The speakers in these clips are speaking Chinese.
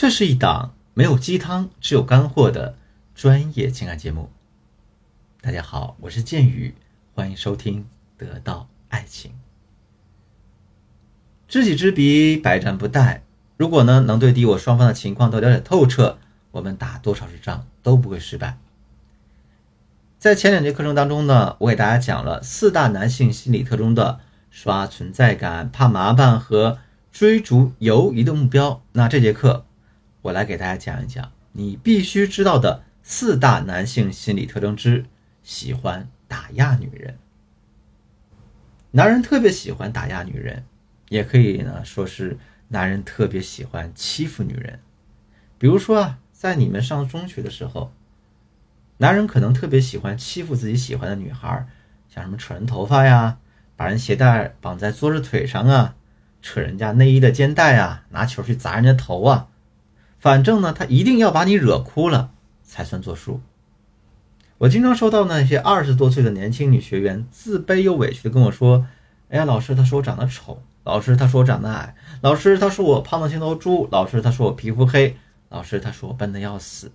这是一档没有鸡汤，只有干货的专业情感节目。大家好，我是剑宇，欢迎收听《得到爱情》。知己知彼，百战不殆。如果呢能对敌我双方的情况都了解透彻，我们打多少次仗都不会失败。在前两节课程当中呢，我给大家讲了四大男性心理特征的刷存在感、怕麻烦和追逐犹疑的目标。那这节课。我来给大家讲一讲你必须知道的四大男性心理特征之喜欢打压女人。男人特别喜欢打压女人，也可以呢说是男人特别喜欢欺负女人。比如说啊，在你们上中学的时候，男人可能特别喜欢欺负自己喜欢的女孩，像什么扯人头发呀，把人鞋带绑在桌子腿上啊，扯人家内衣的肩带啊，拿球去砸人家头啊。反正呢，他一定要把你惹哭了才算作数。我经常收到那些二十多岁的年轻女学员自卑又委屈的跟我说：“哎呀，老师，他说我长得丑；老师，他说我长得矮；老师，他说我胖的像头猪；老师，他说我皮肤黑；老师，他说我笨的要死。”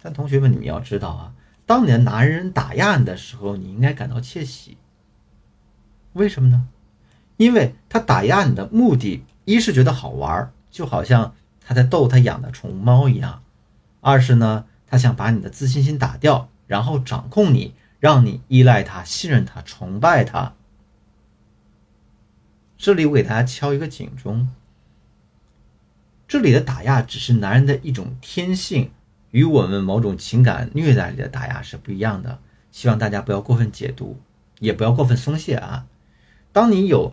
但同学们，你们要知道啊，当年男人打压你的时候，你应该感到窃喜。为什么呢？因为他打压你的目的，一是觉得好玩，就好像。他在逗他养的宠物猫一样，二是呢，他想把你的自信心打掉，然后掌控你，让你依赖他、信任他、崇拜他。这里我给大家敲一个警钟：这里的打压只是男人的一种天性，与我们某种情感虐待里的打压是不一样的。希望大家不要过分解读，也不要过分松懈啊！当你有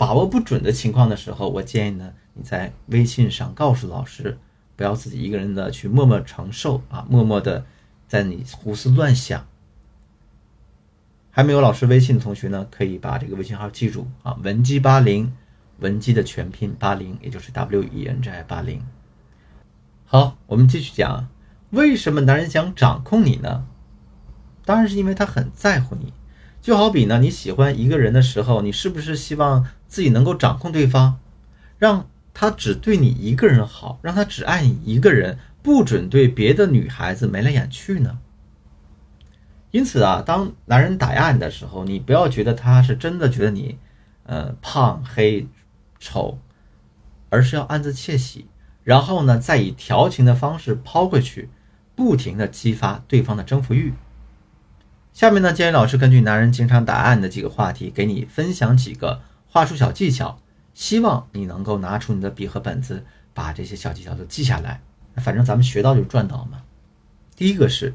把握不准的情况的时候，我建议呢。你在微信上告诉老师，不要自己一个人的去默默承受啊，默默的在你胡思乱想。还没有老师微信的同学呢，可以把这个微信号记住啊，文姬八零，文姬的全拼八零，也就是 W E N J I 八零。好，我们继续讲，为什么男人想掌控你呢？当然是因为他很在乎你。就好比呢，你喜欢一个人的时候，你是不是希望自己能够掌控对方，让？他只对你一个人好，让他只爱你一个人，不准对别的女孩子眉来眼去呢。因此啊，当男人打压你的时候，你不要觉得他是真的觉得你，呃，胖、黑、丑，而是要暗自窃喜，然后呢，再以调情的方式抛回去，不停的激发对方的征服欲。下面呢，建议老师根据男人经常打案的几个话题，给你分享几个话术小技巧。希望你能够拿出你的笔和本子，把这些小技巧都记下来。反正咱们学到就赚到嘛。第一个是，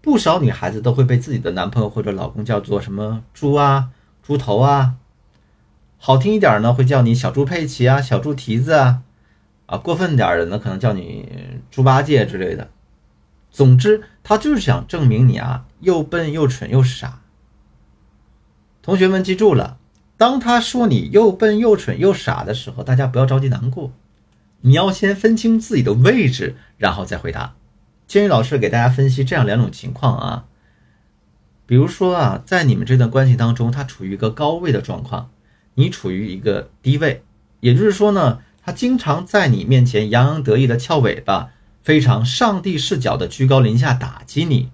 不少女孩子都会被自己的男朋友或者老公叫做什么猪啊、猪头啊，好听一点呢会叫你小猪佩奇啊、小猪蹄子啊，啊过分点的呢可能叫你猪八戒之类的。总之，他就是想证明你啊又笨又蠢又傻。同学们记住了。当他说你又笨又蠢又傻的时候，大家不要着急难过，你要先分清自己的位置，然后再回答。建议老师给大家分析这样两种情况啊，比如说啊，在你们这段关系当中，他处于一个高位的状况，你处于一个低位，也就是说呢，他经常在你面前洋洋得意的翘尾巴，非常上帝视角的居高临下打击你。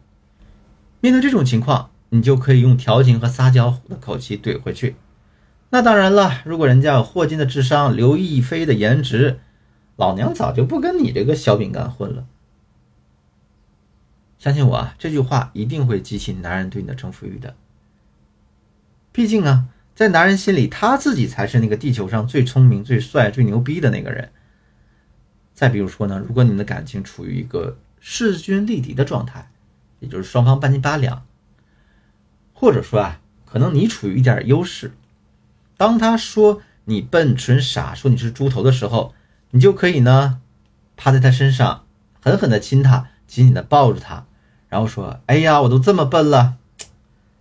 面对这种情况，你就可以用调情和撒娇的口气怼回去。那当然了，如果人家有霍金的智商、刘亦菲的颜值，老娘早就不跟你这个小饼干混了。相信我啊，这句话一定会激起男人对你的征服欲的。毕竟啊，在男人心里，他自己才是那个地球上最聪明、最帅、最牛逼的那个人。再比如说呢，如果你们的感情处于一个势均力敌的状态，也就是双方半斤八两，或者说啊，可能你处于一点优势。当他说你笨蠢傻，说你是猪头的时候，你就可以呢，趴在他身上，狠狠的亲他，紧紧的抱住他，然后说：“哎呀，我都这么笨了，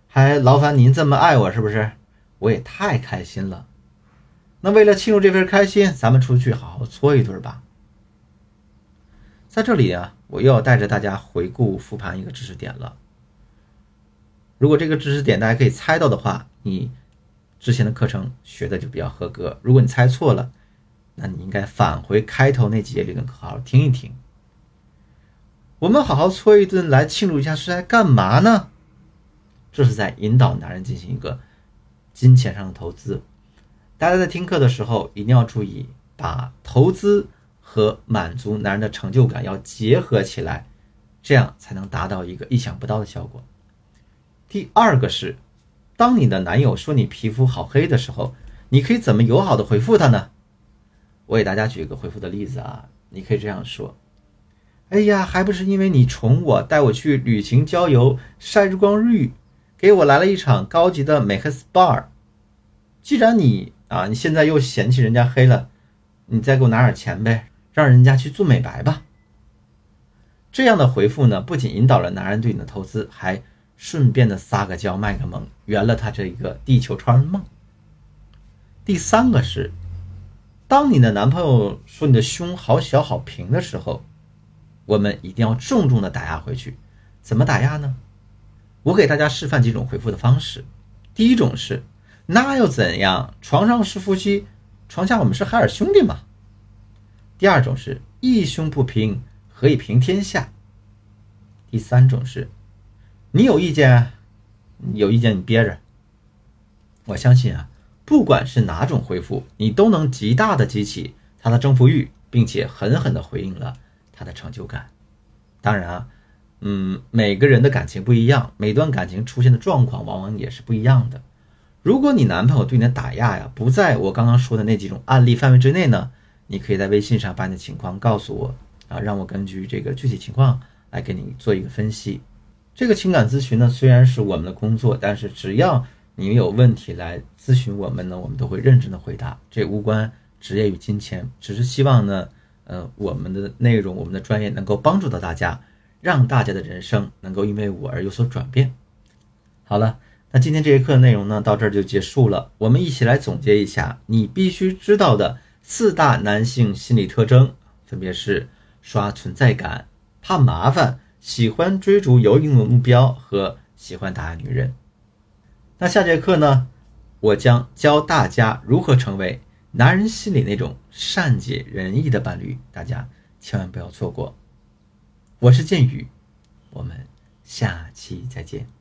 还劳烦您这么爱我，是不是？我也太开心了。那为了庆祝这份开心，咱们出去好好搓一顿吧。”在这里啊，我又要带着大家回顾复盘一个知识点了。如果这个知识点大家可以猜到的话，你。之前的课程学的就比较合格，如果你猜错了，那你应该返回开头那几节理论课，好好听一听。我们好好搓一顿来庆祝一下是在干嘛呢？这是在引导男人进行一个金钱上的投资。大家在听课的时候一定要注意，把投资和满足男人的成就感要结合起来，这样才能达到一个意想不到的效果。第二个是，当你的男友说你皮肤好黑的时候，你可以怎么友好的回复他呢？我给大家举一个回复的例子啊，你可以这样说：“哎呀，还不是因为你宠我，带我去旅行郊游晒日光浴，给我来了一场高级的美黑 SPA。既然你啊，你现在又嫌弃人家黑了，你再给我拿点钱呗，让人家去做美白吧。”这样的回复呢，不仅引导了男人对你的投资，还顺便的撒个娇卖个萌，圆了他这一个地球超人梦。第三个是。当你的男朋友说你的胸好小好平的时候，我们一定要重重的打压回去。怎么打压呢？我给大家示范几种回复的方式。第一种是，那又怎样？床上是夫妻，床下我们是海尔兄弟嘛。第二种是，一胸不平，何以平天下？第三种是，你有意见，有意见你憋着。我相信啊。不管是哪种回复，你都能极大的激起他的征服欲，并且狠狠的回应了他的成就感。当然啊，嗯，每个人的感情不一样，每段感情出现的状况往往也是不一样的。如果你男朋友对你的打压呀，不在我刚刚说的那几种案例范围之内呢，你可以在微信上把你的情况告诉我啊，让我根据这个具体情况来给你做一个分析。这个情感咨询呢，虽然是我们的工作，但是只要你有问题来咨询我们呢，我们都会认真的回答。这无关职业与金钱，只是希望呢，呃，我们的内容、我们的专业能够帮助到大家，让大家的人生能够因为我而有所转变。好了，那今天这节课的内容呢，到这儿就结束了。我们一起来总结一下你必须知道的四大男性心理特征，分别是刷存在感、怕麻烦、喜欢追逐有用的目标和喜欢打压女人。那下节课呢，我将教大家如何成为男人心里那种善解人意的伴侣，大家千万不要错过。我是剑宇，我们下期再见。